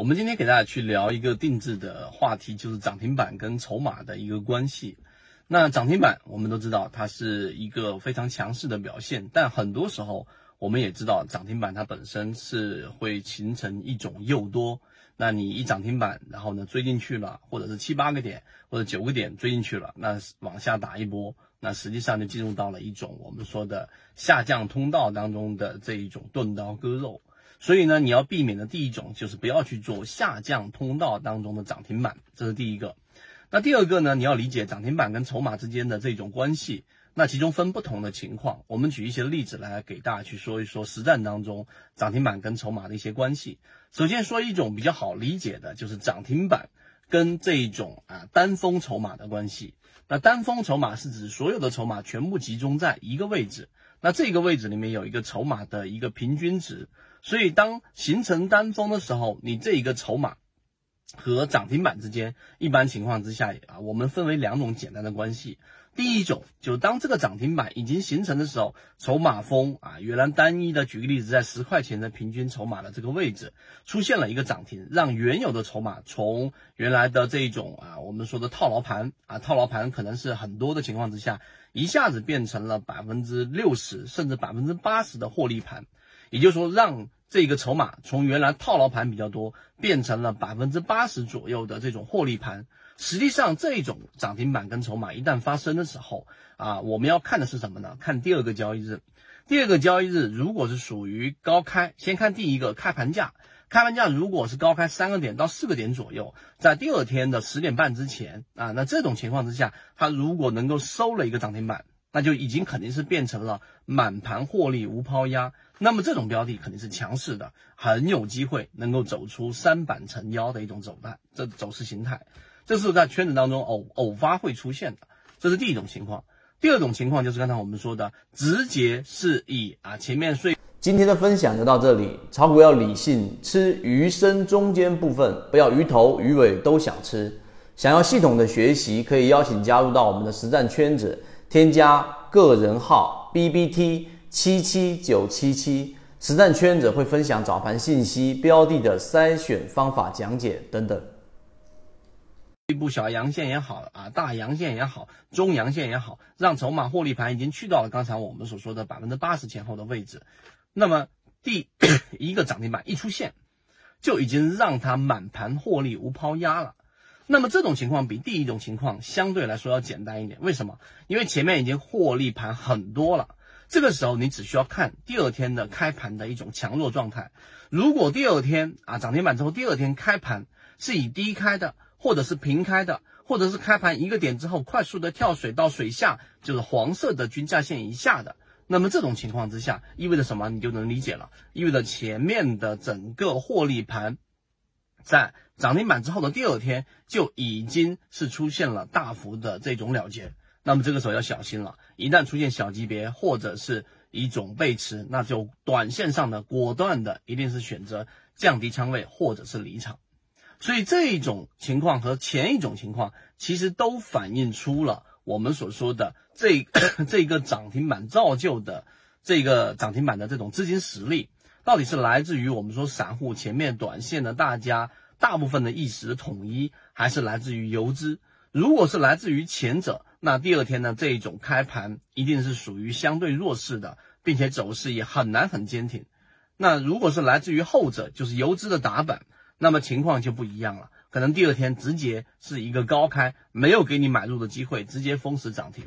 我们今天给大家去聊一个定制的话题，就是涨停板跟筹码的一个关系。那涨停板我们都知道它是一个非常强势的表现，但很多时候我们也知道涨停板它本身是会形成一种诱多。那你一涨停板，然后呢追进去了，或者是七八个点或者九个点追进去了，那往下打一波，那实际上就进入到了一种我们说的下降通道当中的这一种钝刀割肉。所以呢，你要避免的第一种就是不要去做下降通道当中的涨停板，这是第一个。那第二个呢，你要理解涨停板跟筹码之间的这种关系，那其中分不同的情况。我们举一些例子来给大家去说一说实战当中涨停板跟筹码的一些关系。首先说一种比较好理解的，就是涨停板跟这一种啊单峰筹码的关系。那单峰筹码是指所有的筹码全部集中在一个位置，那这个位置里面有一个筹码的一个平均值。所以，当形成单峰的时候，你这一个筹码和涨停板之间，一般情况之下啊，我们分为两种简单的关系。第一种，就当这个涨停板已经形成的时候，筹码峰啊，原来单一的，举个例子，在十块钱的平均筹码的这个位置出现了一个涨停，让原有的筹码从原来的这一种啊，我们说的套牢盘啊，套牢盘可能是很多的情况之下，一下子变成了百分之六十甚至百分之八十的获利盘。也就是说，让这个筹码从原来套牢盘比较多，变成了百分之八十左右的这种获利盘。实际上，这种涨停板跟筹码一旦发生的时候，啊，我们要看的是什么呢？看第二个交易日。第二个交易日如果是属于高开，先看第一个开盘价。开盘价如果是高开三个点到四个点左右，在第二天的十点半之前，啊，那这种情况之下，它如果能够收了一个涨停板。那就已经肯定是变成了满盘获利无抛压，那么这种标的肯定是强势的，很有机会能够走出三板成妖的一种走态，这走势形态，这是在圈子当中偶偶发会出现的，这是第一种情况。第二种情况就是刚才我们说的，直接是以啊前面税。今天的分享就到这里，炒股要理性，吃鱼身中间部分，不要鱼头鱼尾都想吃。想要系统的学习，可以邀请加入到我们的实战圈子。添加个人号 B B T 七七九七七，实战圈子会分享早盘信息、标的的筛选方法讲解等等。一部小阳线也好啊，大阳线也好，中阳线也好，让筹码获利盘已经去到了刚才我们所说的百分之八十前后的位置。那么第一个涨停板一出现，就已经让它满盘获利无抛压了。那么这种情况比第一种情况相对来说要简单一点，为什么？因为前面已经获利盘很多了，这个时候你只需要看第二天的开盘的一种强弱状态。如果第二天啊涨停板之后，第二天开盘是以低开的，或者是平开的，或者是开盘一个点之后快速的跳水到水下，就是黄色的均价线以下的，那么这种情况之下意味着什么？你就能理解了，意味着前面的整个获利盘。在涨停板之后的第二天，就已经是出现了大幅的这种了结，那么这个时候要小心了。一旦出现小级别或者是一种背驰，那就短线上的果断的一定是选择降低仓位或者是离场。所以这一种情况和前一种情况，其实都反映出了我们所说的这 这个涨停板造就的这个涨停板的这种资金实力。到底是来自于我们说散户前面短线的大家大部分的意识统一，还是来自于游资？如果是来自于前者，那第二天呢这一种开盘一定是属于相对弱势的，并且走势也很难很坚挺。那如果是来自于后者，就是游资的打板，那么情况就不一样了，可能第二天直接是一个高开，没有给你买入的机会，直接封死涨停。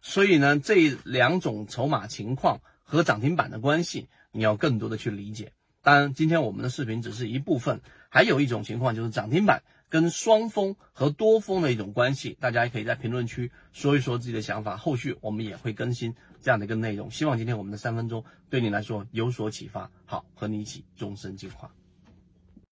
所以呢，这两种筹码情况和涨停板的关系。你要更多的去理解。当然，今天我们的视频只是一部分，还有一种情况就是涨停板跟双峰和多峰的一种关系。大家也可以在评论区说一说自己的想法，后续我们也会更新这样的一个内容。希望今天我们的三分钟对你来说有所启发。好，和你一起终身进化。